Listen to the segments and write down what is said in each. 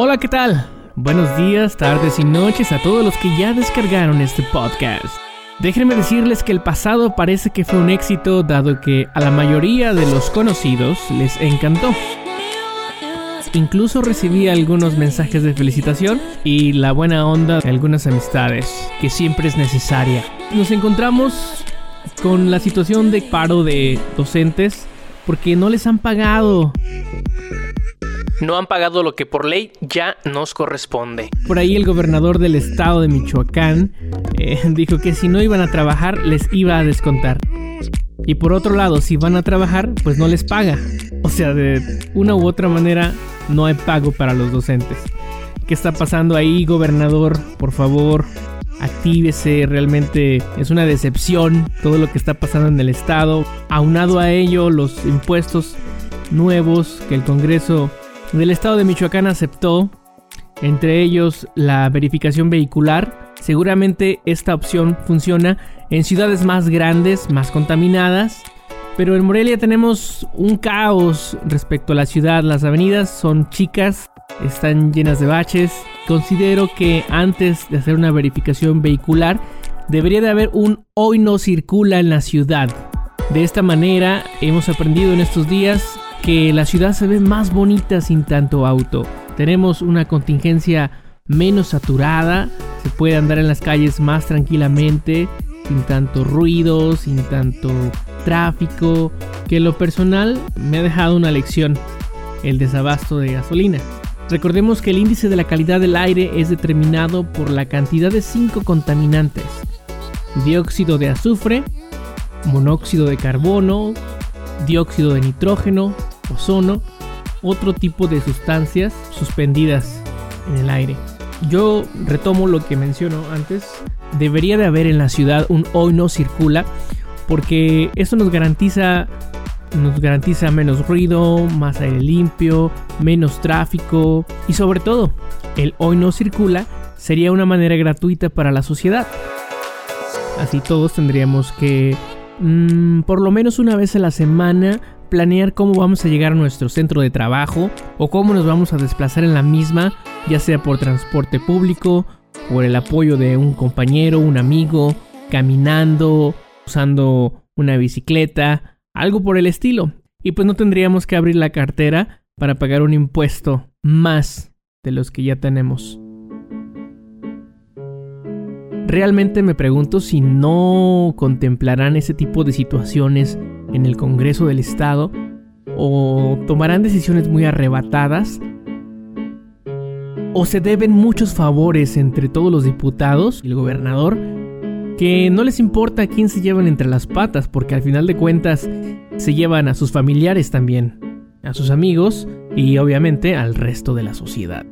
Hola, ¿qué tal? Buenos días, tardes y noches a todos los que ya descargaron este podcast. Déjenme decirles que el pasado parece que fue un éxito dado que a la mayoría de los conocidos les encantó. Incluso recibí algunos mensajes de felicitación y la buena onda de algunas amistades, que siempre es necesaria. Nos encontramos con la situación de paro de docentes porque no les han pagado no han pagado lo que por ley ya nos corresponde. Por ahí el gobernador del estado de Michoacán eh, dijo que si no iban a trabajar les iba a descontar. Y por otro lado, si van a trabajar, pues no les paga. O sea, de una u otra manera no hay pago para los docentes. ¿Qué está pasando ahí, gobernador? Por favor, actívese, realmente es una decepción todo lo que está pasando en el estado. Aunado a ello, los impuestos nuevos que el Congreso del estado de Michoacán aceptó, entre ellos la verificación vehicular. Seguramente esta opción funciona en ciudades más grandes, más contaminadas, pero en Morelia tenemos un caos respecto a la ciudad. Las avenidas son chicas, están llenas de baches. Considero que antes de hacer una verificación vehicular, debería de haber un hoy no circula en la ciudad. De esta manera hemos aprendido en estos días que la ciudad se ve más bonita sin tanto auto. Tenemos una contingencia menos saturada, se puede andar en las calles más tranquilamente, sin tanto ruido, sin tanto tráfico, que en lo personal me ha dejado una lección, el desabasto de gasolina. Recordemos que el índice de la calidad del aire es determinado por la cantidad de cinco contaminantes. Dióxido de azufre, monóxido de carbono, dióxido de nitrógeno, ozono, otro tipo de sustancias suspendidas en el aire. Yo retomo lo que menciono antes, debería de haber en la ciudad un hoy no circula porque eso nos garantiza nos garantiza menos ruido, más aire limpio, menos tráfico y sobre todo, el hoy no circula sería una manera gratuita para la sociedad. Así todos tendríamos que Mm, por lo menos una vez a la semana planear cómo vamos a llegar a nuestro centro de trabajo o cómo nos vamos a desplazar en la misma, ya sea por transporte público, por el apoyo de un compañero, un amigo, caminando, usando una bicicleta, algo por el estilo. Y pues no tendríamos que abrir la cartera para pagar un impuesto más de los que ya tenemos. Realmente me pregunto si no contemplarán ese tipo de situaciones en el Congreso del Estado o tomarán decisiones muy arrebatadas o se deben muchos favores entre todos los diputados y el gobernador que no les importa quién se llevan entre las patas porque al final de cuentas se llevan a sus familiares también, a sus amigos y obviamente al resto de la sociedad.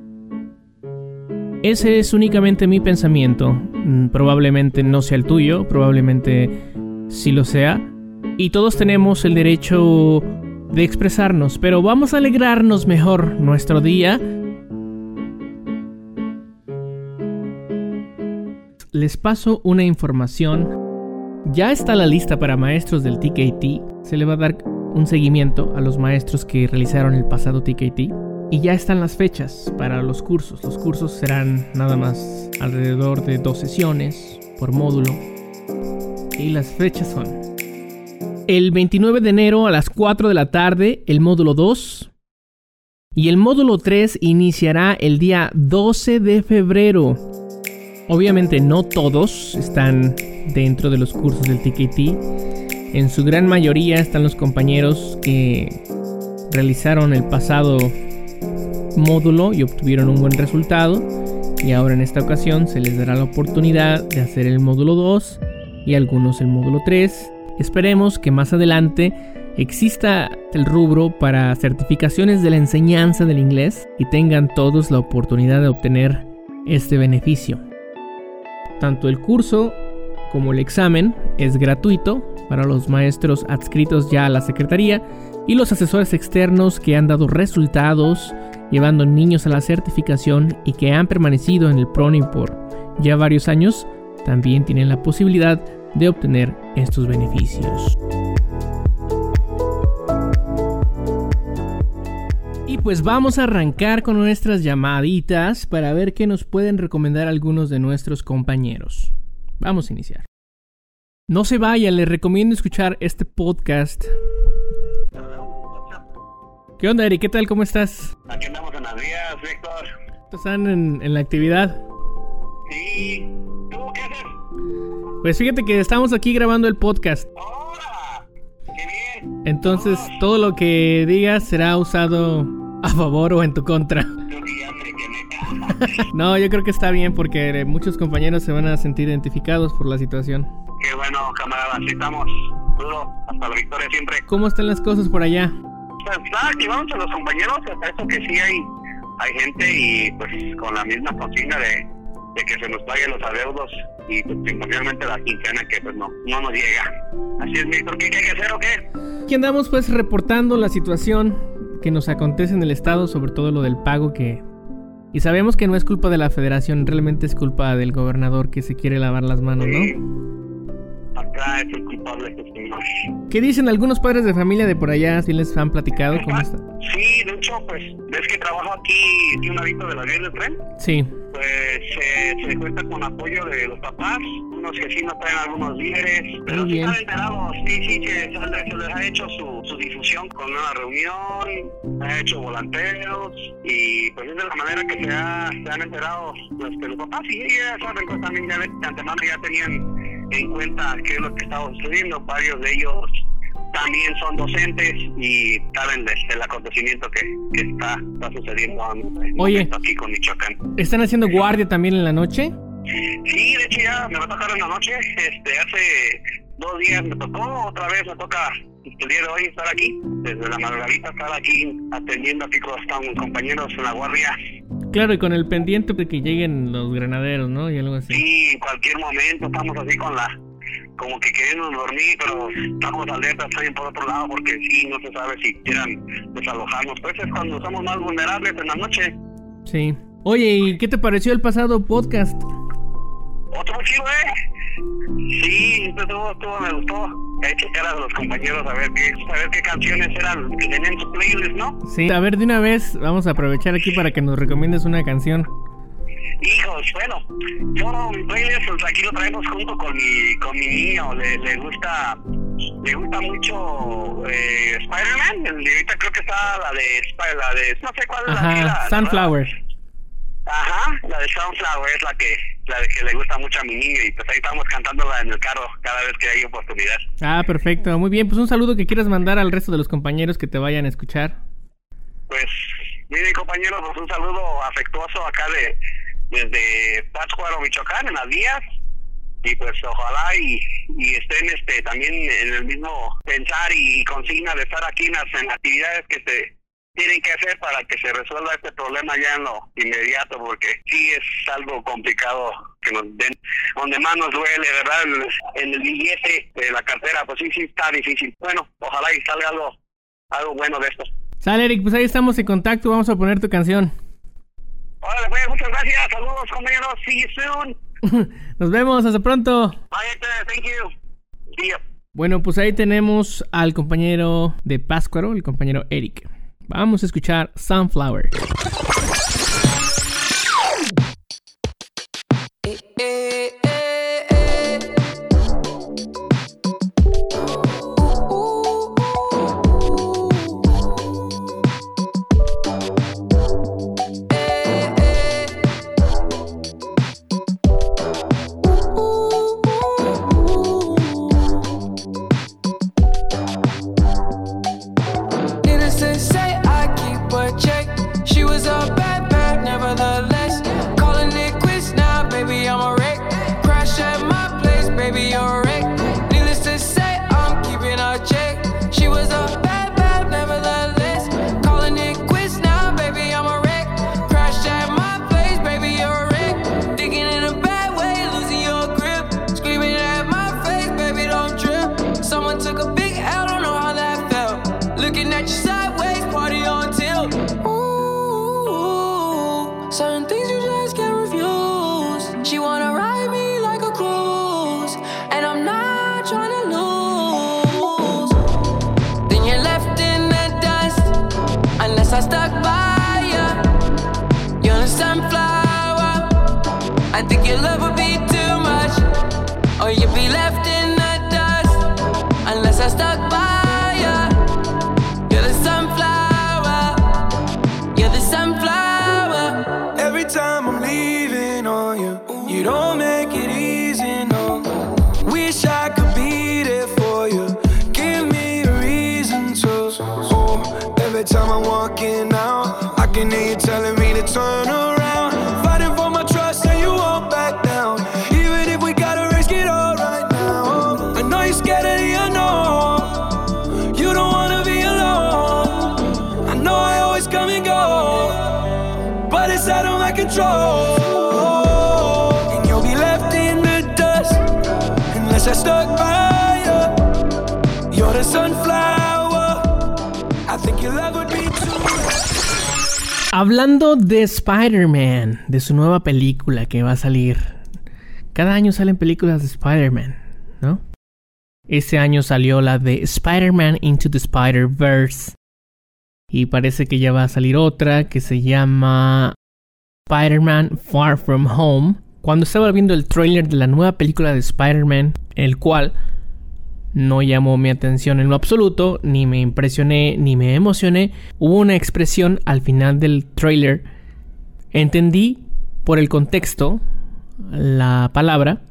Ese es únicamente mi pensamiento. Mm, probablemente no sea el tuyo, probablemente sí lo sea. Y todos tenemos el derecho de expresarnos, pero vamos a alegrarnos mejor nuestro día. Les paso una información. Ya está la lista para maestros del TKT. Se le va a dar un seguimiento a los maestros que realizaron el pasado TKT. Y ya están las fechas para los cursos. Los cursos serán nada más alrededor de dos sesiones por módulo. Y las fechas son el 29 de enero a las 4 de la tarde el módulo 2. Y el módulo 3 iniciará el día 12 de febrero. Obviamente no todos están dentro de los cursos del TKT. En su gran mayoría están los compañeros que realizaron el pasado módulo y obtuvieron un buen resultado. Y ahora en esta ocasión se les dará la oportunidad de hacer el módulo 2 y algunos el módulo 3. Esperemos que más adelante exista el rubro para certificaciones de la enseñanza del inglés y tengan todos la oportunidad de obtener este beneficio. Tanto el curso como el examen es gratuito para los maestros adscritos ya a la Secretaría y los asesores externos que han dado resultados llevando niños a la certificación y que han permanecido en el PRONI por ya varios años, también tienen la posibilidad de obtener estos beneficios. pues vamos a arrancar con nuestras llamaditas para ver qué nos pueden recomendar algunos de nuestros compañeros. Vamos a iniciar. No se vaya, les recomiendo escuchar este podcast. ¿Qué onda, Eric? ¿Qué tal? ¿Cómo estás? Aquí andamos en las vías, Víctor. ¿Están en, en la actividad? Sí. Pues fíjate que estamos aquí grabando el podcast. ¡Hola! ¡Qué bien! Entonces, todo lo que digas será usado a favor o en tu contra. Yo que. No, yo creo que está bien porque muchos compañeros se van a sentir identificados por la situación. Qué bueno, camaradas. Sí, estamos duro hasta la victoria siempre. ¿Cómo están las cosas por allá? Pues nada, aquí vamos a los compañeros. Hasta eso que sí hay, hay gente y pues con la misma consigna de, de que se nos paguen los adeudos y pues, principalmente la quincena que pues no, no nos llega. Así es, Víctor. ¿Qué, hay que hacer o qué? Aquí andamos pues reportando la situación que nos acontece en el estado, sobre todo lo del pago que... Y sabemos que no es culpa de la federación, realmente es culpa del gobernador que se quiere lavar las manos, Sí. Es el culpable este señor. ¿Qué dicen algunos padres de familia de por allá? ¿Si les han platicado cómo está? Sí, de hecho, pues, ves que trabajo aquí, aquí un ladito de la vía del tren. Sí, Pues eh, se cuenta con apoyo de los papás, unos que sí nos traen algunos víveres, pero Muy sí bien. están enterados, sí, sí, que se, se les ha hecho su, su difusión con una reunión, ha hecho volanteos y pues es de la manera que se, ha, se han enterado pues, que los papás sí ya saben, pues también ya de antemano ya tenían en cuenta qué es lo que estaba sucediendo, varios de ellos también son docentes y saben de- del acontecimiento que, que está, está sucediendo en este Oye. aquí con Michoacán. ¿están haciendo guardia también en la noche? Sí, de hecho ya me va a tocar en la noche. Este, hace dos días me tocó, otra vez me toca el día de hoy estar aquí, desde la Margarita estar aquí atendiendo aquí con están compañeros en la guardia. Claro, y con el pendiente de que lleguen los granaderos, ¿no? Y algo así. Sí, en cualquier momento estamos así con la, como que queremos dormir, pero estamos alertas también por otro lado porque sí, no se sabe si quieran desalojarnos. Pues es cuando somos más vulnerables en la noche. Sí. Oye, ¿y qué te pareció el pasado podcast? Otro chido, ¿eh? Sí, estuvo, estuvo, me gustó. Hay que checar a los compañeros a ver qué, a ver qué canciones eran que tenían en su playlist, ¿no? Sí. A ver, de una vez vamos a aprovechar aquí para que nos recomiendes una canción. Hijos, bueno, yo mi playlist pues, aquí lo traemos junto con mi, con mi niño. Le, le gusta, le gusta mucho eh, Spider-Man. Ahorita creo que está la de, la de, no sé cuál es la Ajá, la- Sunflower. Ajá, la de Sunflower es la que, la de que le gusta mucho a mi niño y pues ahí estamos cantándola en el carro cada vez que hay oportunidad. Ah, perfecto. Muy bien, pues un saludo que quieras mandar al resto de los compañeros que te vayan a escuchar. Pues, mire compañeros, pues un saludo afectuoso acá de desde Pátzcuaro, Michoacán, en las vías. Y pues ojalá y, y estén este también en el mismo pensar y, consigna de estar aquí en las, en las actividades que se tienen que hacer para que se resuelva este problema ya en lo inmediato, porque sí es algo complicado que nos den, donde más nos duele, ¿verdad? En, el billete de la cartera, pues sí, sí está difícil. Bueno, ojalá y salga algo, algo bueno de esto. Sale, Eric, pues ahí estamos en contacto. Vamos a poner tu canción. Órale, pues, muchas gracias. Saludos, compañeros. See you soon. Nos vemos, hasta pronto. Bye. Thank you. Bueno, pues ahí tenemos al compañero de Páscuaro, el compañero Eric. Vamos a escuchar Sunflower. Eh, eh, sunflower. Hablando de Spider-Man, de su nueva película que va a salir. Cada año salen películas de Spider-Man, ¿no? Este año salió la de Spider-Man Into the Spider-Verse. Y parece que ya va a salir otra que se llama Spider-Man Far From Home. Cuando estaba viendo el tráiler de la nueva película de Spider-Man, el cual no llamó mi atención en lo absoluto, ni me impresioné, ni me emocioné, hubo una expresión al final del tráiler. Entendí por el contexto la palabra,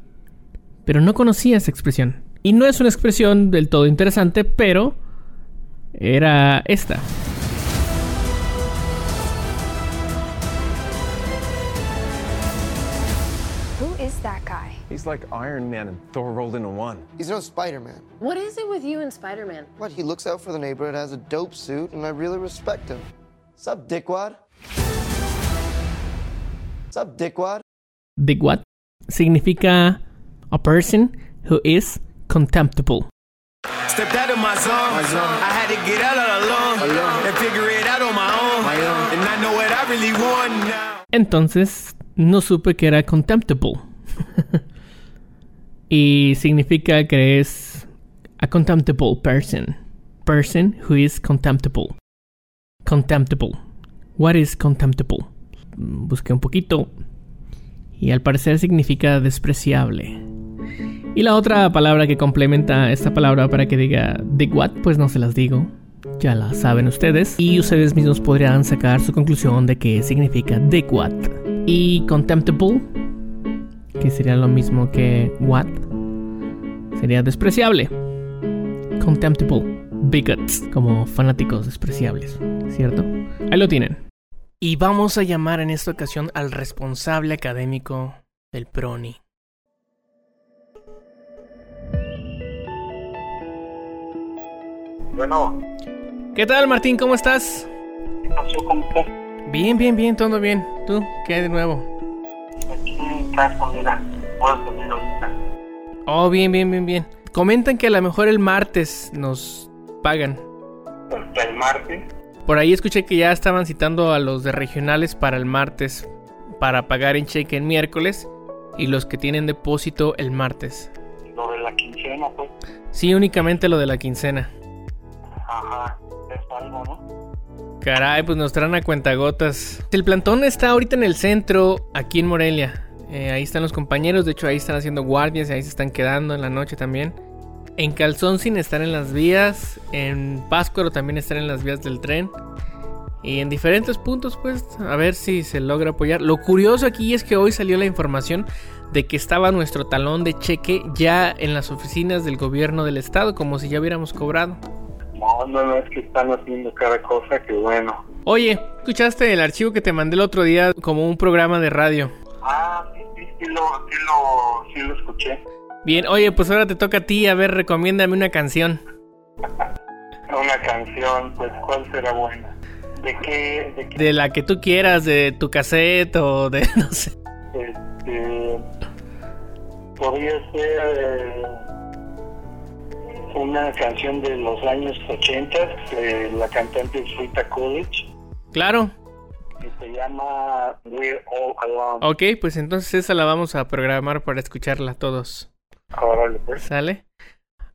pero no conocía esa expresión. Y no es una expresión del todo interesante, pero era esta. He's like Iron Man and Thor rolled into one. He's no Spider-Man. What is it with you and Spider Man? What? He looks out for the neighborhood, has a dope suit, and I really respect him. Sup, dickwad? Sup, dickwad? Dickwad significa a person who is contemptible. Stepped out of my zone. I had to get out all alone, and figure it out on my own. And I know what I really want now. Entonces no supe que era contemptible. y significa que es a contemptible person. Person who is contemptible. Contemptible. What is contemptible? Busqué un poquito. Y al parecer significa despreciable. Y la otra palabra que complementa esta palabra para que diga what, pues no se las digo. Ya la saben ustedes. Y ustedes mismos podrían sacar su conclusión de que significa what. Y contemptible, que sería lo mismo que what, sería despreciable. Contemptible. Bigots, como fanáticos despreciables, ¿cierto? Ahí lo tienen. Y vamos a llamar en esta ocasión al responsable académico del PRONI. Bueno, ¿Qué tal, Martín? ¿Cómo estás? ¿qué pasó? ¿Cómo estás? Bien, bien, bien, todo bien. ¿Tú? ¿Qué hay de nuevo? Ahorita. Oh, bien, bien, bien, bien. Comentan que a lo mejor el martes nos pagan. Porque el martes, Por ahí escuché que ya estaban citando a los de regionales para el martes, para pagar en cheque en miércoles y los que tienen depósito el martes. lo de la quincena, pues, Sí, únicamente lo de la quincena. ajá, es algo, ¿no? Caray, pues nos traen a cuentagotas. El plantón está ahorita en el centro, aquí en Morelia. Eh, ahí están los compañeros, de hecho ahí están haciendo guardias y ahí se están quedando en la noche también. En Calzón sin estar en las vías, en Páscuaro también estar en las vías del tren. Y en diferentes puntos, pues, a ver si se logra apoyar. Lo curioso aquí es que hoy salió la información de que estaba nuestro talón de cheque ya en las oficinas del gobierno del estado, como si ya hubiéramos cobrado. No, no, no, es que están haciendo cada cosa que bueno. Oye, ¿escuchaste el archivo que te mandé el otro día como un programa de radio? Ah, sí, lo, sí lo, sí lo escuché. Bien, oye, pues ahora te toca a ti, a ver, recomiéndame una canción. Una canción, pues, ¿cuál será buena? ¿De qué? ¿De qué? De la que tú quieras, de tu cassette o de, no sé. Este, podría ser eh, una canción de los años 80, de la cantante es Rita Coolidge, Claro se llama We All Alone. Ok, pues entonces esa la vamos a programar para escucharla todos. Órale, pues. ¿Sale?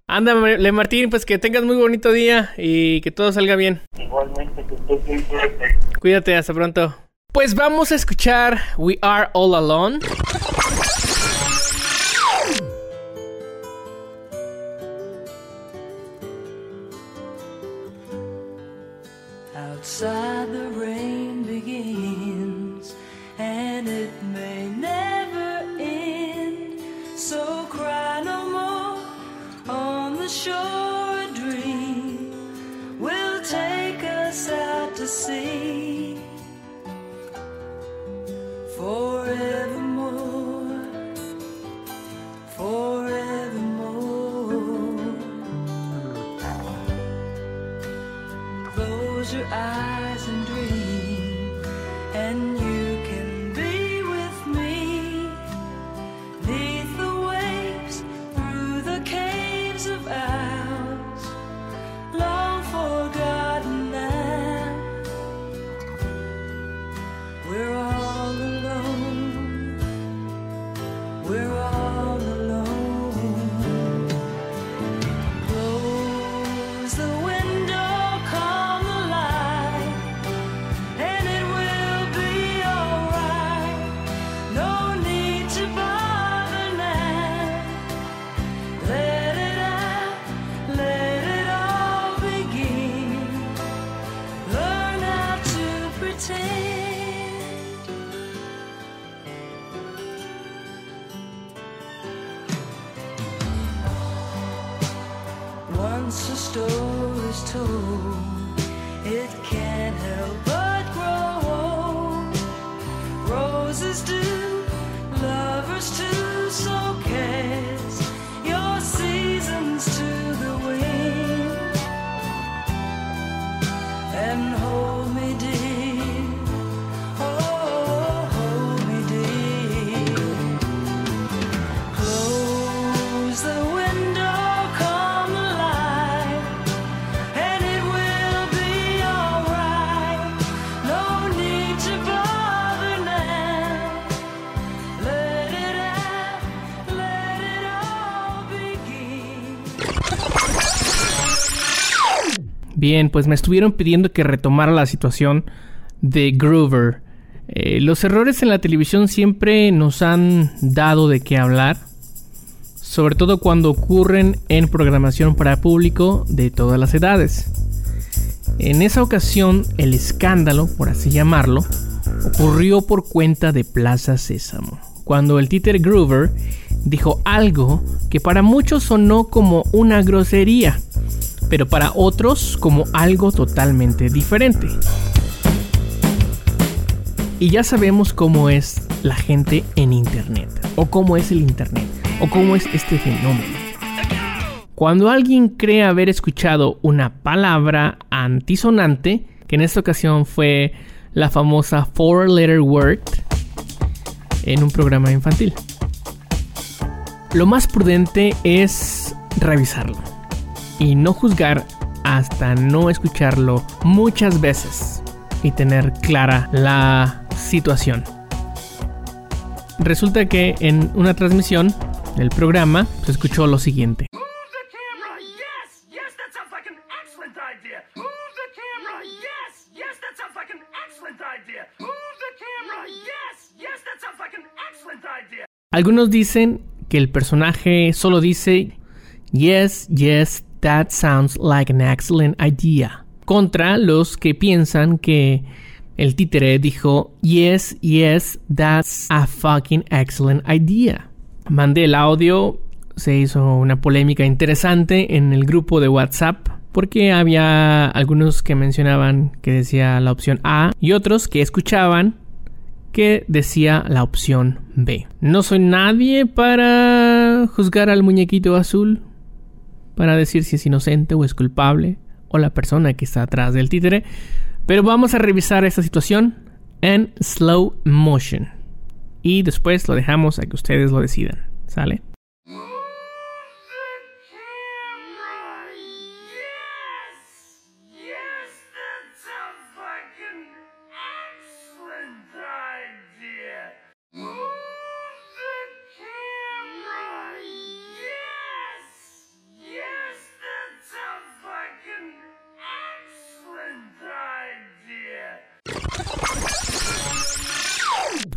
Ándale, Martín, pues que tengas muy bonito día y que todo salga bien. Igualmente, que estés bien, cuídate. Cuídate, hasta pronto. Pues vamos a escuchar We Are All Alone. Outside the room. Pues me estuvieron pidiendo que retomara la situación de Groover. Eh, los errores en la televisión siempre nos han dado de qué hablar, sobre todo cuando ocurren en programación para público de todas las edades. En esa ocasión, el escándalo, por así llamarlo, ocurrió por cuenta de Plaza Sésamo, cuando el títer Groover dijo algo que para muchos sonó como una grosería, pero para otros como algo totalmente diferente. Y ya sabemos cómo es la gente en Internet, o cómo es el Internet, o cómo es este fenómeno. Cuando alguien cree haber escuchado una palabra antisonante, que en esta ocasión fue la famosa Four Letter Word, en un programa infantil. Lo más prudente es revisarlo y no juzgar hasta no escucharlo muchas veces y tener clara la situación. Resulta que en una transmisión del programa se escuchó lo siguiente. Algunos dicen que el personaje solo dice Yes, yes, that sounds like an excellent idea. Contra los que piensan que el títere dijo Yes, yes, that's a fucking excellent idea. Mandé el audio, se hizo una polémica interesante en el grupo de WhatsApp porque había algunos que mencionaban que decía la opción A y otros que escuchaban que decía la opción B. No soy nadie para juzgar al muñequito azul, para decir si es inocente o es culpable, o la persona que está atrás del títere, pero vamos a revisar esta situación en slow motion. Y después lo dejamos a que ustedes lo decidan. ¿Sale?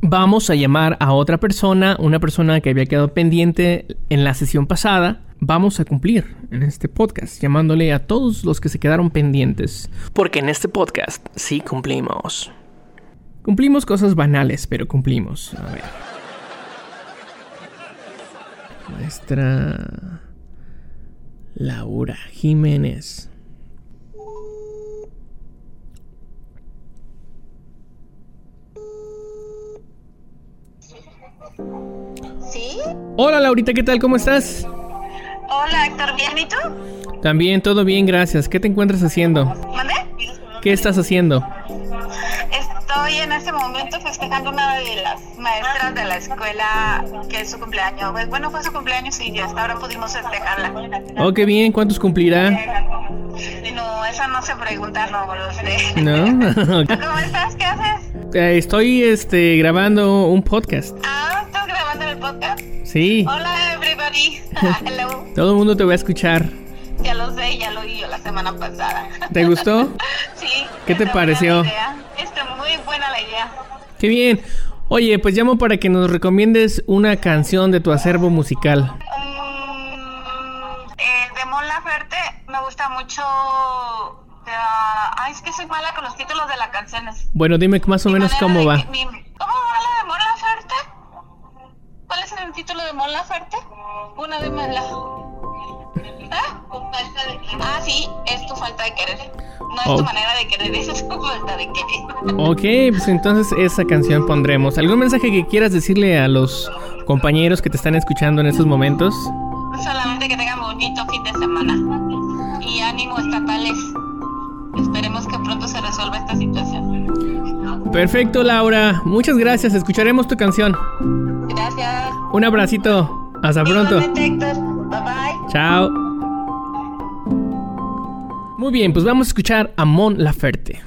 Vamos a llamar a otra persona, una persona que había quedado pendiente en la sesión pasada. Vamos a cumplir en este podcast, llamándole a todos los que se quedaron pendientes. Porque en este podcast sí cumplimos. Cumplimos cosas banales, pero cumplimos. A ver. Maestra Laura Jiménez. ¿Sí? Hola Laurita, ¿qué tal? ¿Cómo estás? Hola, Héctor, ¿bien y tú? También, todo bien, gracias. ¿Qué te encuentras haciendo? ¿Mande? ¿Qué estás haciendo? Estoy en este momento festejando una de las maestras de la escuela que es su cumpleaños. Pues, bueno, fue su cumpleaños y hasta ahora pudimos festejarla. Oh, qué bien. ¿Cuántos cumplirá? No, esa no se pregunta, no lo sé. ¿No? ¿Cómo estás? ¿Qué haces? Eh, Estoy este, grabando un podcast. Ah, ¿estás grabando el podcast? Sí. Hola, everybody. Hello. Todo el mundo te va a escuchar. Ya lo sé, ya lo vi yo la semana pasada. ¿Te gustó? Sí. ¿Qué te pareció? Está muy buena la idea. Qué bien. Oye, pues llamo para que nos recomiendes una canción de tu acervo musical. Eh, de Mon Laferte me gusta mucho. eh, ay, es que soy mala con los títulos de las canciones. Bueno, dime más o menos cómo va. Mi- ¿Cómo va la de? ¿Cuál es el título de Mon Laferte? Una de la. ¿Ah? Ah, sí, es tu falta de querer. No es Oh. tu manera de querer, es tu falta de querer. Ok, pues entonces esa canción pondremos. ¿Algún mensaje que quieras decirle a los compañeros que te están escuchando en estos momentos? Solamente que tengan bonito fin de semana. Y ánimo estatales. Esperemos que pronto se resuelva esta situación. Perfecto, Laura. Muchas gracias. Escucharemos tu canción. Gracias. Un abracito. Hasta pronto. Bye bye. Chao. Muy bien, pues vamos a escuchar a Mon Laferte.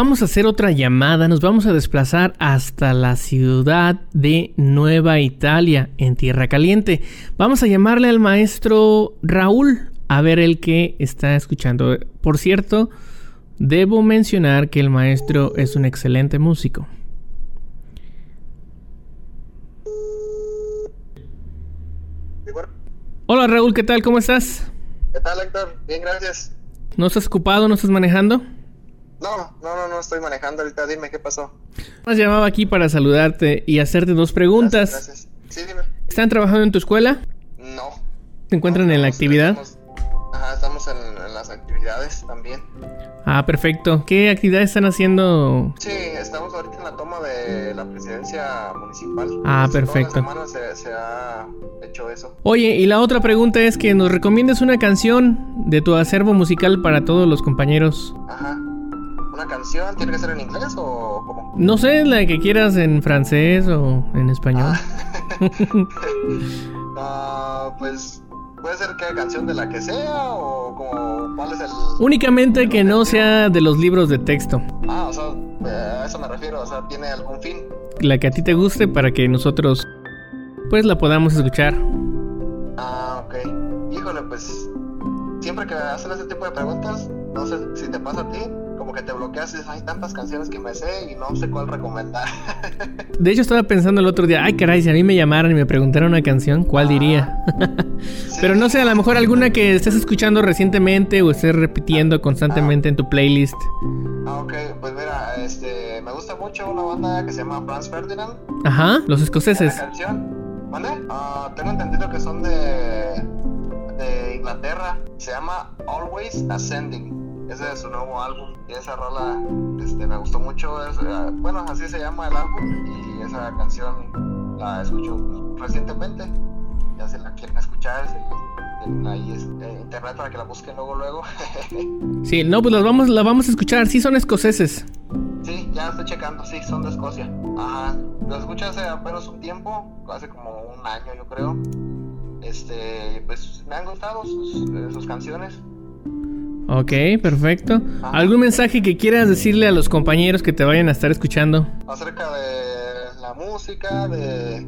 Vamos a hacer otra llamada. Nos vamos a desplazar hasta la ciudad de Nueva Italia, en Tierra Caliente. Vamos a llamarle al maestro Raúl a ver el que está escuchando. Por cierto, debo mencionar que el maestro es un excelente músico. Hola Raúl, ¿qué tal? ¿Cómo estás? ¿Qué tal, Héctor? Bien, gracias. ¿No estás ocupado? ¿No estás manejando? No, no, no, no estoy manejando ahorita. Dime qué pasó. Más llamaba aquí para saludarte y hacerte dos preguntas. Gracias. Sí, dime. ¿Están trabajando en tu escuela? No. ¿Se encuentran en la actividad? Estamos- ajá, estamos en, en las actividades también. Ah, perfecto. ¿Qué actividades están haciendo? Sí, estamos ahorita en la toma de la presidencia municipal. Ah, Toda la perfecto. semana se, se ha hecho eso. Oye, y la otra pregunta es que nos recomiendes una canción de tu acervo musical para todos los compañeros. Ajá. ¿Una canción tiene que ser en inglés o cómo? No sé, la que quieras en francés o en español. Ah, pues puede ser que canción de la que sea o como cuál es el Únicamente que no sea de los libros de texto. Ah, o sea, eh, a eso me refiero, o sea, tiene algún fin. La que a ti te guste para que nosotros pues la podamos escuchar. Ah, ok. Híjole, pues siempre que hacen ese tipo de preguntas, no sé si te pasa a ti, como que te bloqueas y dices, hay tantas canciones que me sé y no sé cuál recomendar. De hecho estaba pensando el otro día, ay caray, si a mí me llamaran y me preguntaran una canción, ¿cuál diría? Pero no sé, a lo mejor alguna que estés escuchando recientemente o estés repitiendo constantemente en tu playlist. ah, ok, pues mira, este, me gusta mucho una banda que se llama Franz Ferdinand. Ajá, los escoceses. La canción, ¿mande? Ah, tengo entendido que son de, de Inglaterra. Se llama Always Ascending. Ese es su nuevo álbum. Y esa rola este, me gustó mucho. Es, eh, bueno, así se llama el álbum. Y esa canción la escucho recientemente. Ya si la quieren escuchar, tienen ahí este, internet para que la busquen luego, luego. Sí, no, pues las vamos, la vamos a escuchar, sí son escoceses. Sí, ya estoy checando, sí, son de Escocia. Ajá, lo escuché hace apenas un tiempo, hace como un año yo creo. Este, pues me han gustado sus, eh, sus canciones. Ok, perfecto. ¿Algún mensaje que quieras decirle a los compañeros que te vayan a estar escuchando? Acerca de la música, de...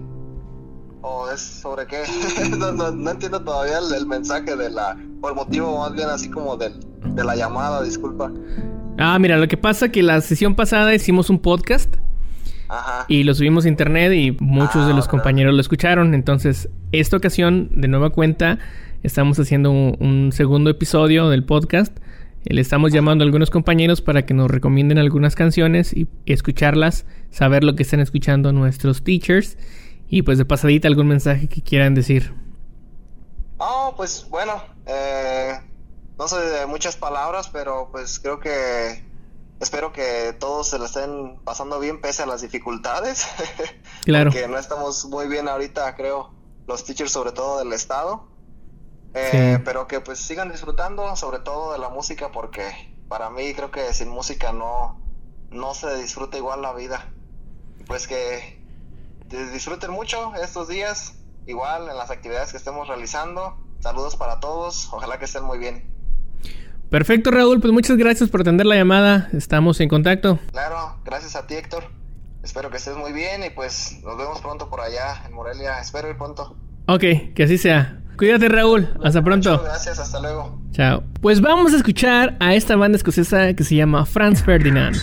¿O es sobre qué? no, no- no entiendo todavía el, el mensaje de la... O el motivo más bien así como del, de la llamada, disculpa. Ah, mira, lo que pasa que la sesión pasada hicimos un podcast Ajá. y lo subimos a internet y muchos de los compañeros lo escucharon. Entonces, esta ocasión, de nueva cuenta, estamos haciendo un, un segundo episodio del podcast. Eh, Le estamos llamando a algunos compañeros para que nos recomienden algunas canciones y escucharlas, saber lo que están escuchando nuestros teachers y pues de pasadita algún mensaje que quieran decir. Oh, pues bueno, eh, no sé de muchas palabras, pero pues creo que espero que todos se la estén pasando bien pese a las dificultades. Claro. Porque no estamos muy bien ahorita, creo, los teachers sobre todo del estado. Eh, Sí. Pero que pues sigan disfrutando sobre todo de la música porque para mí creo que sin música no, no se disfruta igual la vida. Pues que di- disfruten mucho estos días, igual en las actividades que estemos realizando. Saludos para todos, ojalá que estén muy bien. Perfecto, Raúl, pues muchas gracias por atender la llamada. Estamos en contacto. Claro, gracias a ti Héctor. Espero que estés muy bien y pues nos vemos pronto por allá en Morelia. Espero ir pronto. Ok, que así sea. Cuídate, Raúl. Hasta pronto. Muchas gracias, hasta luego. Chao. Pues vamos a escuchar a esta banda escocesa que se llama Franz Ferdinand.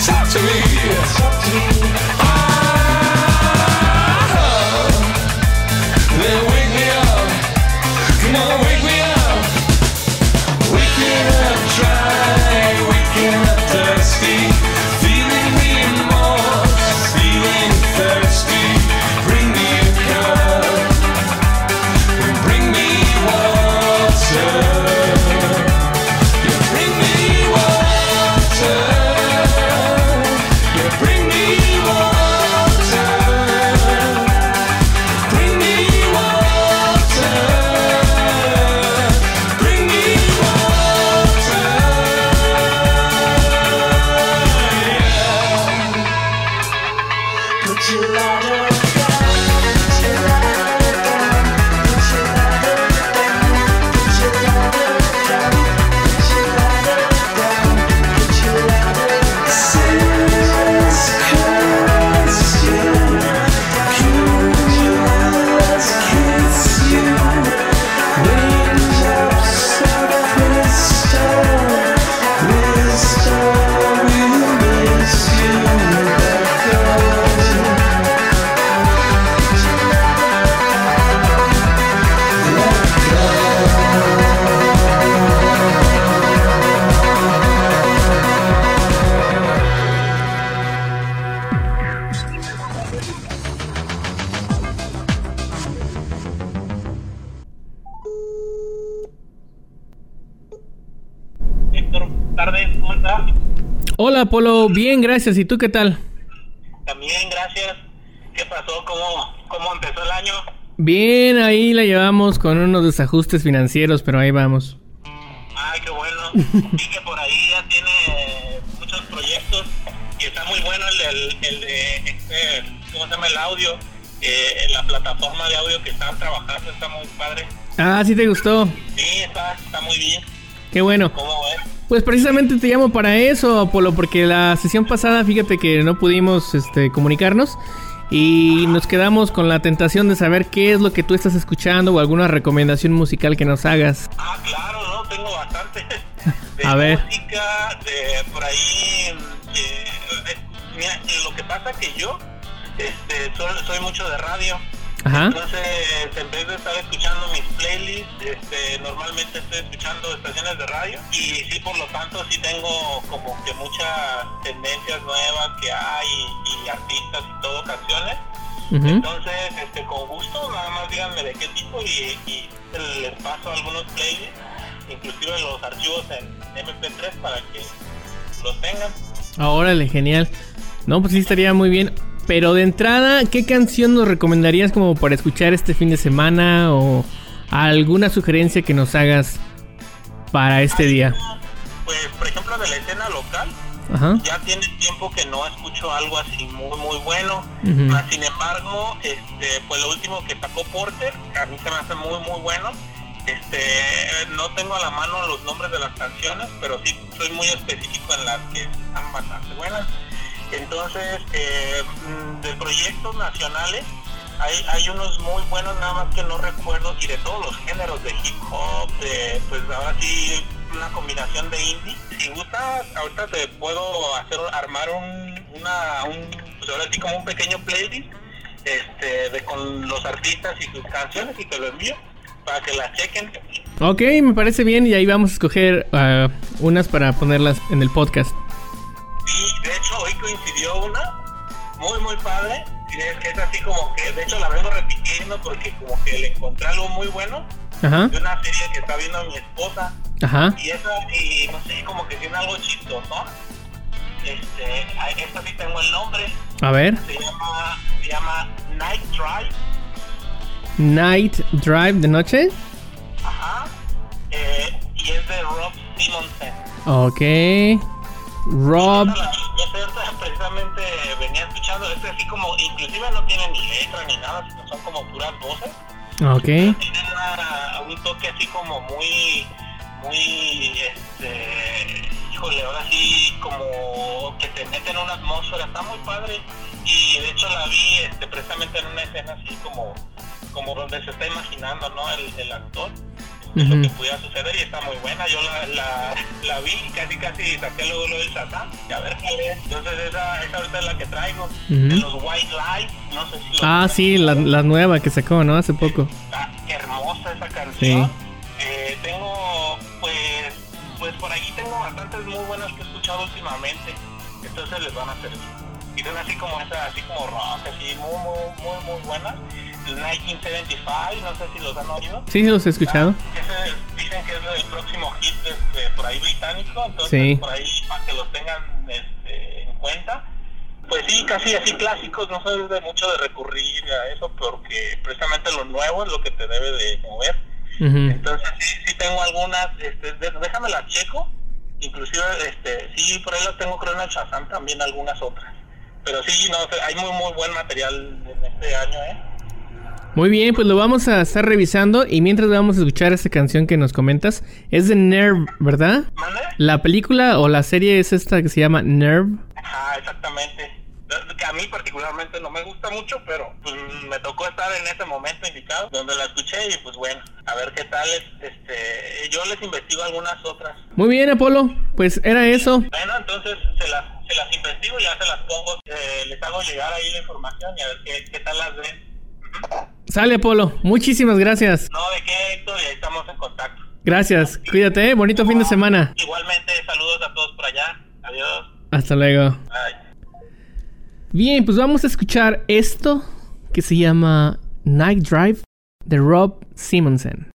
Talk to me. Talk to me. Bien, gracias. ¿Y tú qué tal? También, gracias. ¿Qué pasó? ¿Cómo, cómo empezó el año? Bien, ahí la llevamos con unos desajustes financieros, pero ahí vamos. Ay, qué bueno. Vi que por ahí ya tiene muchos proyectos y está muy bueno el, el de, este, ¿cómo se llama? El audio. Eh, la plataforma de audio que están trabajando está muy padre. Ah, sí te gustó. Sí, está, está muy bien. Qué bueno. ¿Cómo ves? Pues precisamente te llamo para eso, Polo, porque la sesión pasada, fíjate que no pudimos este, comunicarnos y nos quedamos con la tentación de saber qué es lo que tú estás escuchando o alguna recomendación musical que nos hagas. Ah, claro, ¿no? Tengo bastante. De A ver. música, de por ahí. eh, eh, mira, lo que pasa que yo este, soy, soy mucho de radio. Ajá. Entonces, en vez de estar escuchando mis playlists, este, normalmente estoy escuchando estaciones de radio y sí, por lo tanto, sí tengo como que muchas tendencias nuevas que hay y, y artistas y todo, canciones. Entonces, este, con gusto, nada más díganme de qué tipo y, y les paso algunos playlists, inclusive los archivos en MP3 para que los tengan. Ah, Órale, genial. No, pues sí estaría muy bien. Pero de entrada, ¿qué canción nos recomendarías como para escuchar este fin de semana o alguna sugerencia que nos hagas para este día? Pues, por ejemplo, de la escena local, Ajá. ya tiene tiempo que no escucho algo así muy muy bueno. Mas, sin embargo este pues lo último que sacó Porter a mí se me hace muy muy bueno este no tengo a la mano los nombres de las canciones pero sí soy muy específico en las que están bastante buenas entonces eh, mm, de proyectos nacionales hay, hay unos muy buenos nada más que no recuerdo y de todos los géneros de hip hop de pues ahora sí una combinación de indie si gustas ahorita te puedo hacer armar un una un pues ahora sí como un pequeño playlist este de con los artistas y sus canciones y te lo envío para que las chequen Ok, me parece bien y ahí vamos a escoger ah, unas para ponerlas en el podcast. Coincidió una muy muy padre y es que es así como que de hecho la vengo repitiendo porque como que le encontré algo muy bueno Ajá. de una serie que está viendo mi esposa Ajá. y esa y no sé como que tiene algo chistoso este esta sí tengo el nombre A ver. se llama se llama Night Drive Night Drive de noche. ajá eh, y es de Rob Simonsen Ok. Rob. La- esa- esa precisamente venía escuchando es así como inclusive no tiene ni letra ni nada sino son como puras voces Ok. tienen una, un toque así como muy, muy, este, híjole, ahora sí como que te mete en una atmósfera, está muy padre. Y de hecho la vi este, precisamente en una escena así como, como donde se está imaginando, ¿no? El, el actor de lo que pudiera suceder y está muy buena. Yo la, la, la vi casi casi saqué luego lo del Shazam. Y a ver qué es. Entonces esa, esa ahorita es la que traigo. De los White Lights, no sé si Ah, sí, la, la nueva que sacó, ¿no? Hace poco. Está hermosa esa canción. Eh, tengo, pues, pues por aquí tengo bastantes muy buenas que he escuchado últimamente. Entonces les van a servir. Y son así como esa, así como rock, así muy, muy, muy, muy buenas. 1975, no sé si los han oído. Sí, los he escuchado. Ese dicen que es el próximo hit este, por ahí británico, entonces Sí. por ahí para que los tengan este, en cuenta. Pues sí, casi así clásicos, no soy de mucho de recurrir a eso porque precisamente lo nuevo es lo que te debe de mover. Ujú. Entonces sí, sí tengo algunas, este, déjame las checo, inclusive este, sí, por ahí las tengo creo en el Shazam también algunas otras. Pero sí, no, hay muy muy buen material en este año, ¿eh? Muy bien, pues lo vamos a estar revisando y mientras vamos a escuchar esta canción que nos comentas. Es de Nerve, ¿verdad? La película o la serie es esta que se llama Nerve. Ajá, exactamente. Que a mí particularmente no me gusta mucho, pero pues, me tocó estar en ese momento indicado donde la escuché y pues bueno, a ver qué tal es. Este, yo les investigo algunas otras. Muy bien, Apolo. Pues era eso. Bueno, entonces se las, se las investigo y ya se las pongo, eh, les hago llegar ahí la información y a ver qué, qué tal las ven. Sale, Apolo. Muchísimas gracias. No, de qué, Héctor, y ahí estamos en contacto. Gracias. Cuídate, ¿eh? bonito fin de semana. Igualmente, saludos a todos por allá. Adiós. Hasta luego. Bye. Bien, pues vamos a escuchar esto que se llama Night Drive de Rob Simonsen.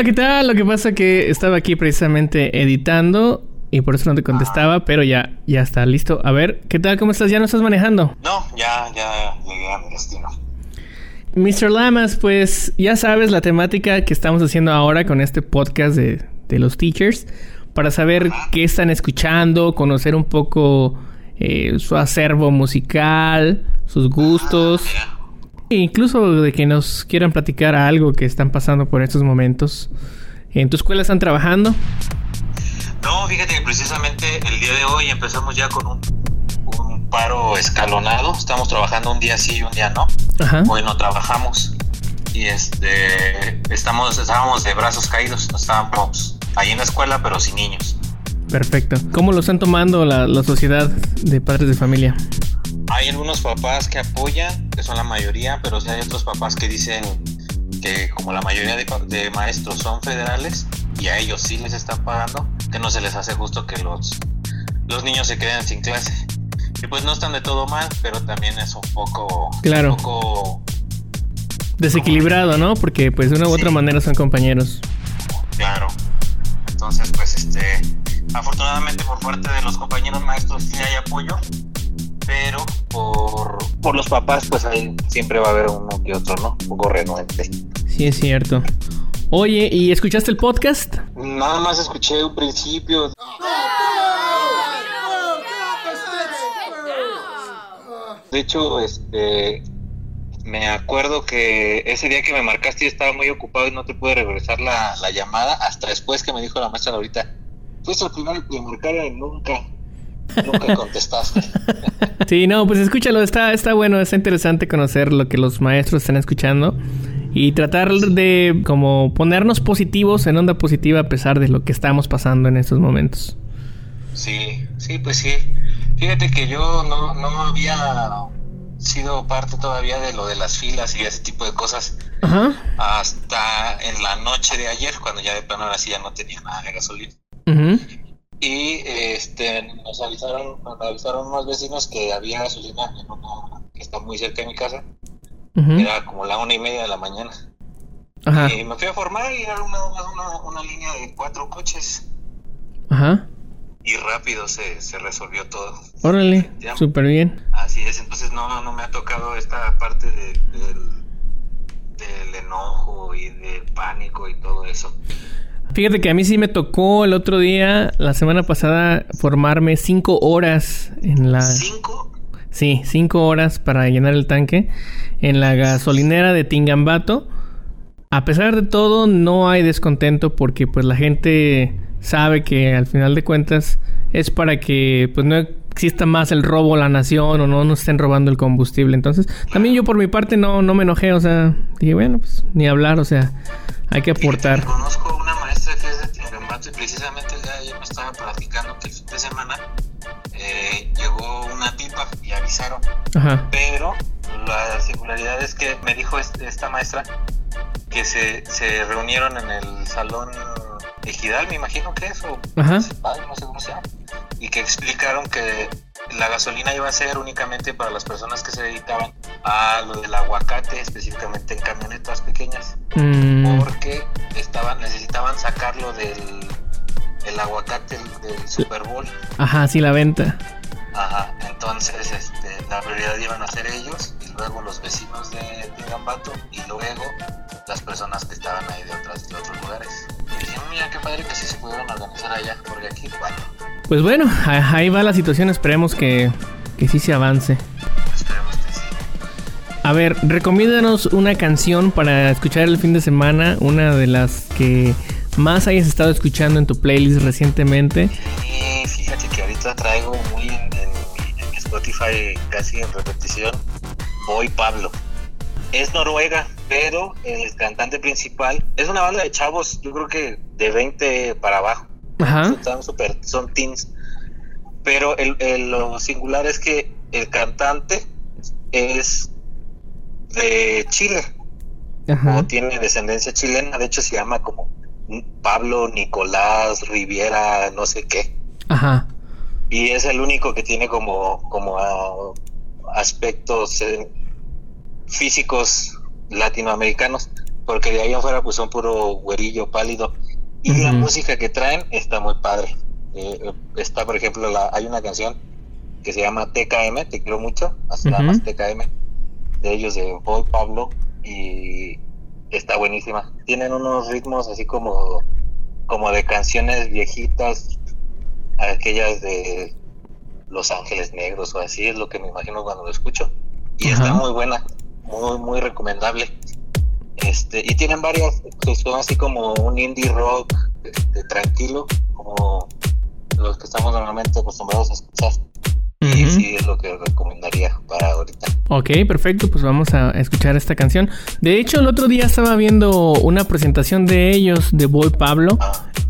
Hola, ¿qué tal? Lo que pasa que estaba aquí precisamente editando y por eso no te contestaba, pero ya, ya está listo. A ver, ¿qué tal? ¿Cómo estás? ¿Ya no estás manejando? No, ya, ya llegué a mi destino. Mr. Lamas, pues ya sabes la temática que estamos haciendo ahora con este podcast de, de los teachers, para saber qué están escuchando, conocer un poco eh, su acervo musical, sus gustos, e incluso de que nos quieran platicar algo que están pasando por estos momentos. ¿En tu escuela están trabajando? No, fíjate que precisamente el día de hoy empezamos ya con un, un paro escalonado. Estamos trabajando un día sí y un día no. Ajá. Hoy no trabajamos y este estamos estábamos de brazos caídos. Estábamos ahí en la escuela, pero sin niños. Perfecto. ¿Cómo lo están tomando la, la sociedad de padres de familia? Hay algunos papás que apoyan, que son la mayoría, pero sí hay otros papás que dicen que como la mayoría de, de maestros son federales y a ellos sí les están pagando, que no se les hace justo que los, los niños se queden sin clase. Y pues no están de todo mal, pero también es un poco... Claro. Un poco Desequilibrado, ¿no? Porque pues de una u otra manera son compañeros. claro. Entonces, pues este, afortunadamente por parte de los compañeros maestros sí hay apoyo, pero por, por los papás, pues ahí siempre va a haber uno que otro, ¿no? Un poco renuente. Sí, es cierto. Oye, ¿y escuchaste el podcast? Nada más escuché un principio. De hecho, este, me acuerdo que ese día que me marcaste yo estaba muy ocupado y no te pude regresar la, la llamada hasta después que me dijo la maestra ahorita. Fuiste el primero que me marcara nunca, nunca contestaste. Sí, no, pues escúchalo, está, está bueno, está interesante conocer lo que los maestros están escuchando y tratar de como ponernos positivos en onda positiva a pesar de lo que estamos pasando en estos momentos. Sí, sí, pues sí. Fíjate que yo no, no había sido parte todavía de lo de las filas y ese tipo de cosas Ajá. hasta en la noche de ayer, cuando ya de plano ahora sí ya no tenía nada de gasolina. Ujú. Y este nos avisaron, nos avisaron unos vecinos que había gasolina en una que está muy cerca de mi casa. Era como la una y media de la mañana. Ajá. Y me fui a formar y era una, una, una línea de cuatro coches. Ajá. Y rápido se, se resolvió todo. Órale, súper bien. Así es, entonces no, no me ha tocado esta parte de- del, del enojo y del pánico y todo eso. Fíjate que a mí sí me tocó el otro día, la semana pasada, formarme cinco horas en la... ¿Cinco? Sí, cinco horas para llenar el tanque en la gasolinera de Tingambato. A pesar de todo, no hay descontento porque pues la gente sabe que al final de cuentas es para que pues no exista más el robo a la nación o no nos estén robando el combustible. Entonces, también yo por mi parte no, no me enojé, o sea, dije, bueno, pues ni hablar, o sea, hay que aportar. Conozco una precisamente el día de ayer me estaba platicando que el fin de semana eh, llegó una pipa y avisaron. Ajá. Pero la singularidad es que me dijo este- esta maestra que se, se reunieron en el salón ejidal, me imagino que es, o Ajá. no sé cómo se llama, y que explicaron que la gasolina iba a ser únicamente para las personas que se dedicaban a lo del aguacate, específicamente en camionetas pequeñas, Mm, porque estaban necesitaban sacarlo del el aguacate del Super Bowl. ajá, sí, la venta. Ajá, entonces este, la prioridad iban a ser ellos y luego los vecinos de Tingambato y luego las personas que estaban ahí de, otras, de otros lugares. Y dije, mira qué padre que sí se pudieron organizar allá, porque aquí, bueno, Pues bueno, ahí va la situación, esperemos que, que sí se avance. A ver, recomiéndanos una canción para escuchar el fin de semana, una de las que más hayas estado escuchando en tu playlist recientemente. y fíjate que ahorita traigo muy en, Spotify casi en repetición, Boy Pablo. Es Noruega, pero el cantante principal es una banda de chavos, yo creo que de 20 para abajo. Ajá. Son super, son teens. Pero el, el- lo singular es que el cantante es de Chile, Ajá. o tiene descendencia chilena, de hecho se llama como Pablo Nicolás Riviera, no sé qué. Ajá. Y es el único que tiene como, como ah, aspectos eh, físicos latinoamericanos, porque de ahí afuera pues son puro güerillo pálido. Y la música que traen está muy padre. Eh, está, por ejemplo, la, hay una canción que se llama TKM, Te quiero mucho, así nada Ujú. más TKM, de ellos de Boy Pablo, y está buenísima. Tienen unos ritmos así como, como de canciones viejitas, aquellas de Los Ángeles Negros o así, es lo que me imagino cuando lo escucho. Y está muy buena, muy, muy recomendable. Este, y tienen varias que son así como un indie rock este, tranquilo, como los que estamos normalmente acostumbrados a escuchar. Y sí es lo que recomendaría para ahorita. Ok, perfecto, pues vamos a escuchar esta canción. De hecho, el otro día estaba viendo una presentación de ellos, de Boy Pablo,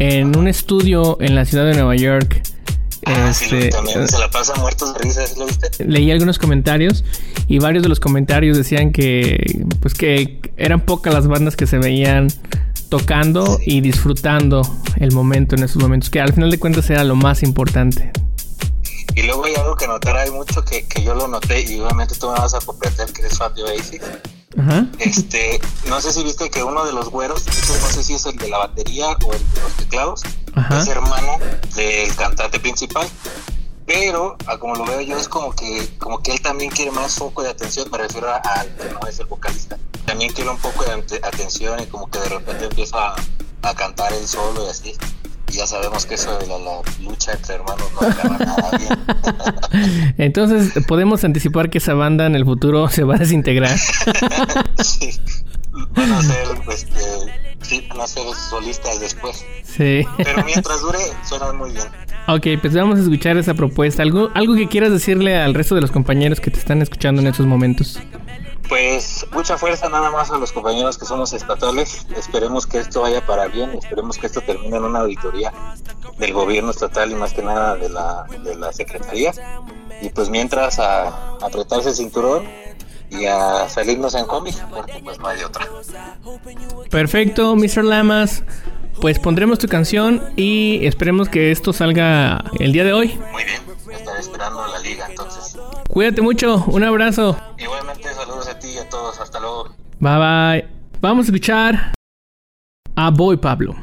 en un estudio en la ciudad de Nueva York. Ah, sí, Este, también se la pasa muertos de risa, ¿sí lo viste? leí algunos comentarios y varios de los comentarios decían que pues que eran pocas las bandas que se veían tocando y disfrutando el momento en esos momentos, que al final de cuentas era lo más importante. Y luego hay algo que notar, hay mucho que, que yo lo noté y obviamente tú me vas a comprender que eres fan de. Ajá. Este, no sé si viste que uno de los güeros, este no sé si es el de la batería o el de los teclados, Ajá. es hermano del cantante principal. Pero, a como lo veo yo, es como que, como que él también quiere más foco de atención, me refiero a, a que no es el vocalista. También quiere un poco de atención y como que de repente empieza a, a cantar él solo y así. Ya sabemos que eso de la, la lucha entre hermanos no acaba nada bien. Entonces, podemos anticipar que esa banda en el futuro se va a desintegrar. sí. Van a ser, este, sí, van a ser solistas después. Sí. Pero mientras dure, suenan muy bien. Ok, pues vamos a escuchar esa propuesta. ¿Algo, algo que quieras decirle al resto de los compañeros que te están escuchando en estos momentos? Pues mucha fuerza nada más a los compañeros que somos estatales. Esperemos que esto vaya para bien. Esperemos que esto termine en una auditoría del gobierno estatal y más que nada de la, de la secretaría. Y pues mientras a, a apretarse el cinturón y a salirnos en combi, porque pues no hay otra. Perfecto, Mr. Lamas. Pues pondremos tu canción y esperemos que esto salga el día de hoy. Muy bien, estaré esperando la liga entonces. Cuídate mucho, un abrazo. Igualmente saludos a ti y a todos. Hasta luego. Bye bye. Vamos a escuchar a Boy Pablo.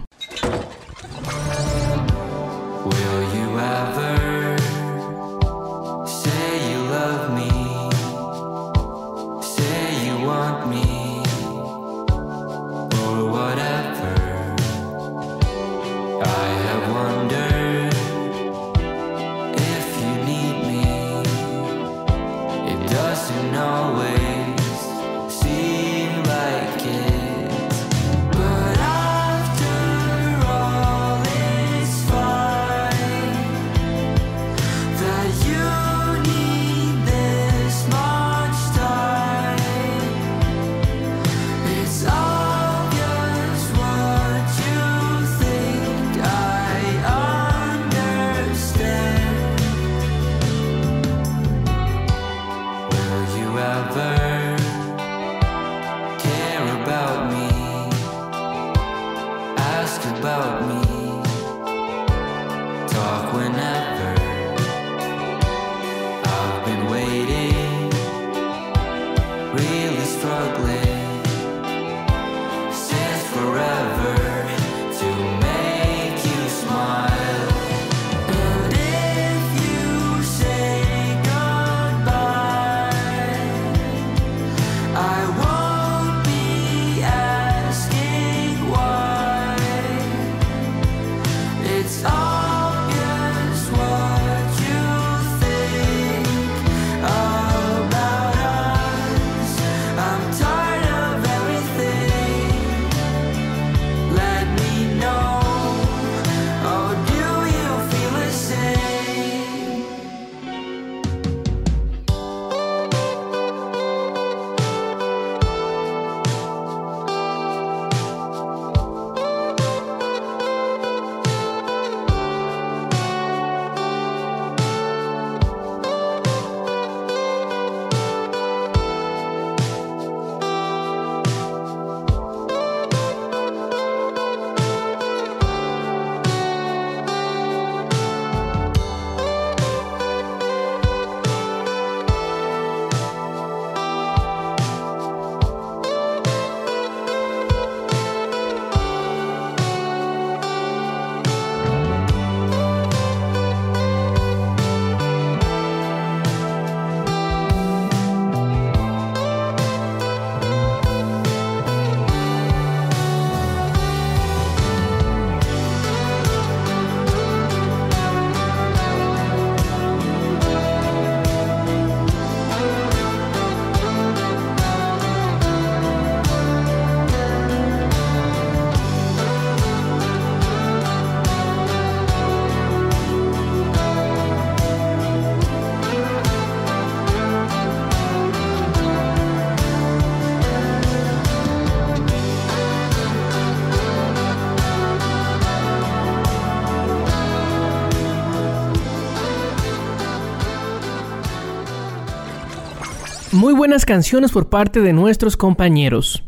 Muy buenas canciones por parte de nuestros compañeros.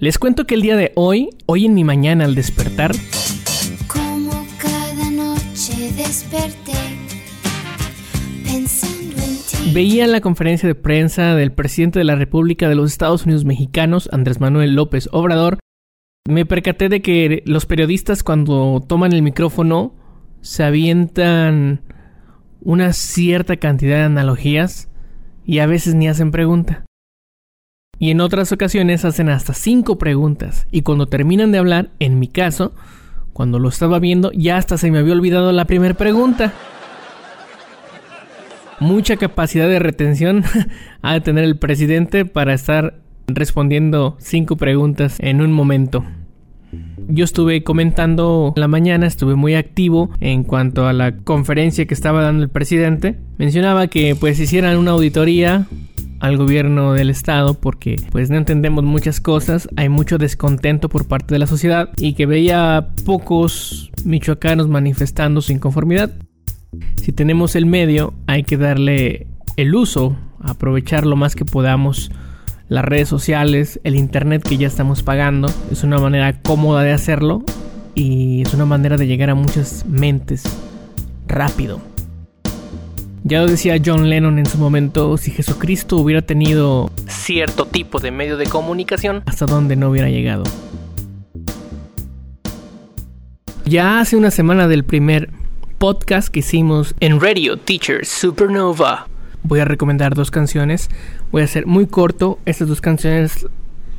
Les cuento que el día de hoy, hoy en mi mañana al despertar, Como cada noche desperté pensando en ti. veía la conferencia de prensa del presidente de la República de los Estados Unidos Mexicanos, Andrés Manuel López Obrador. Me percaté de que los periodistas cuando toman el micrófono se avientan una cierta cantidad de analogías y a veces ni hacen pregunta. Y en otras ocasiones hacen hasta cinco preguntas y cuando terminan de hablar, en mi caso, cuando lo estaba viendo, ya hasta se me había olvidado la primera pregunta. Mucha capacidad de retención ha de tener el presidente para estar respondiendo cinco preguntas en un momento. Yo estuve comentando en la mañana, estuve muy activo en cuanto a la conferencia que estaba dando el presidente. Mencionaba que pues hicieran una auditoría al gobierno del estado porque pues no entendemos muchas cosas, hay mucho descontento por parte de la sociedad y que veía pocos michoacanos manifestando su inconformidad. Si tenemos el medio, hay que darle el uso, aprovechar lo más que podamos las redes sociales, el internet que ya estamos pagando. Es una manera cómoda de hacerlo y es una manera de llegar a muchas mentes rápido. Ya lo decía John Lennon en su momento, si Jesucristo hubiera tenido cierto tipo de medio de comunicación, hasta donde no hubiera llegado. Ya hace una semana del primer podcast que hicimos en Radio Teacher Supernova, voy a recomendar dos canciones. Voy a ser muy corto. Estas dos canciones,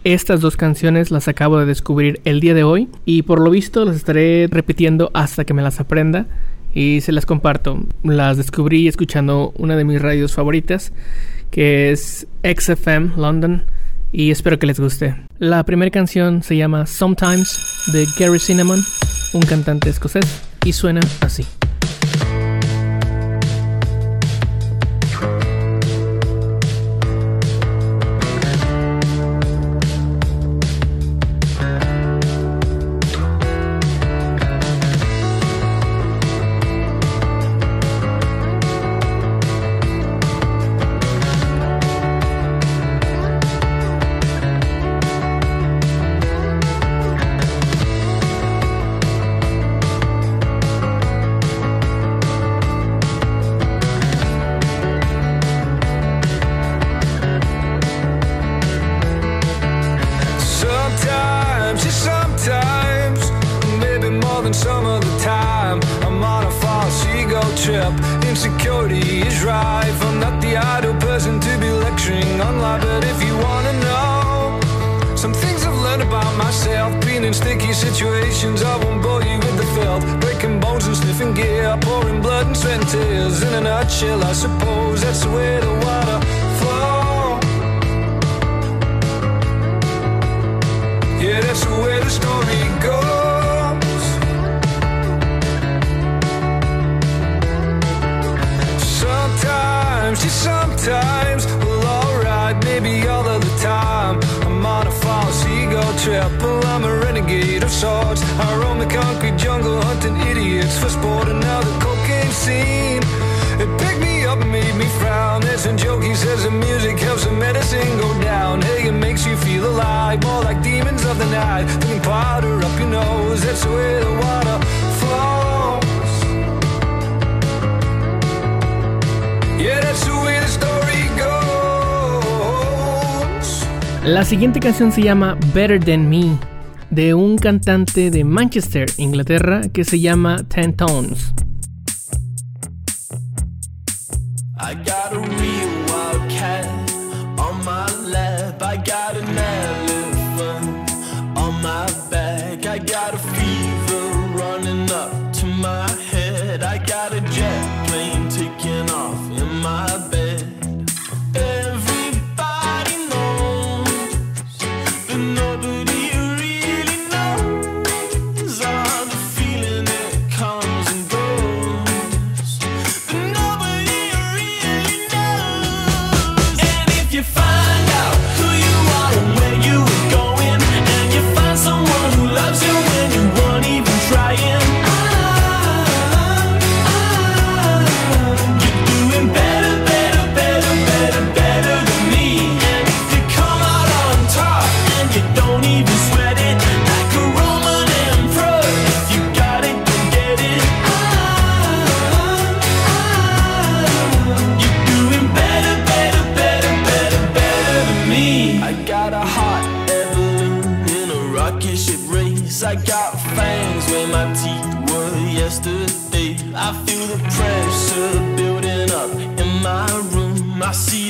estas dos canciones las acabo de descubrir el día de hoy y por lo visto las estaré repitiendo hasta que me las aprenda y se las comparto. Las descubrí escuchando una de mis radios favoritas, que es XFM London, y espero que les guste. La primera canción se llama Sometimes de Gary Cinnamon, un cantante escocés, y suena así. Trip. Insecurity is rife. I'm not the ideal person to be lecturing on life, but if you wanna know some things I've learned about myself, being in sticky situations, I won't bore you with the filth. Breaking bones and sniffing gear, pouring blood and sweat and tears. In a nutshell, I suppose that's the way the water flows. Yeah, that's the way the story goes. Sometimes, yeah, sometimes, well, alright, maybe all of the time. I'm on a false ego trip, well, I'm a renegade of sorts. I roam the concrete jungle, hunting idiots for sport. And now the cocaine scene, it picked me up and made me frown. There's a joke, he says the music helps the medicine go down. Hey, it makes you feel alive, more like demons of the night. Throwing powder up your nose, that's the way the water flows. La siguiente canción se llama Better Than Me, de un cantante de Manchester, Inglaterra, que se llama Ten Tones. You find out who you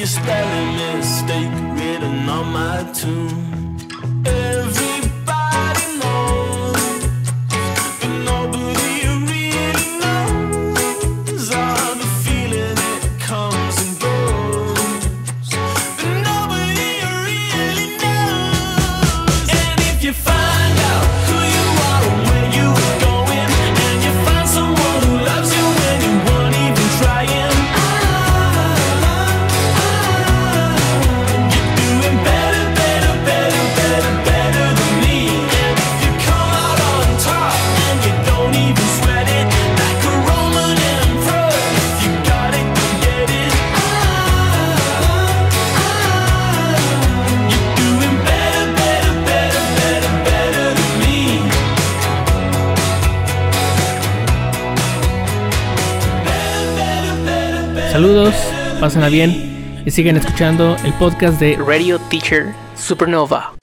spelling mistake written on my tomb. pásenla bien y sigan escuchando el podcast de Radio Teacher Supernova.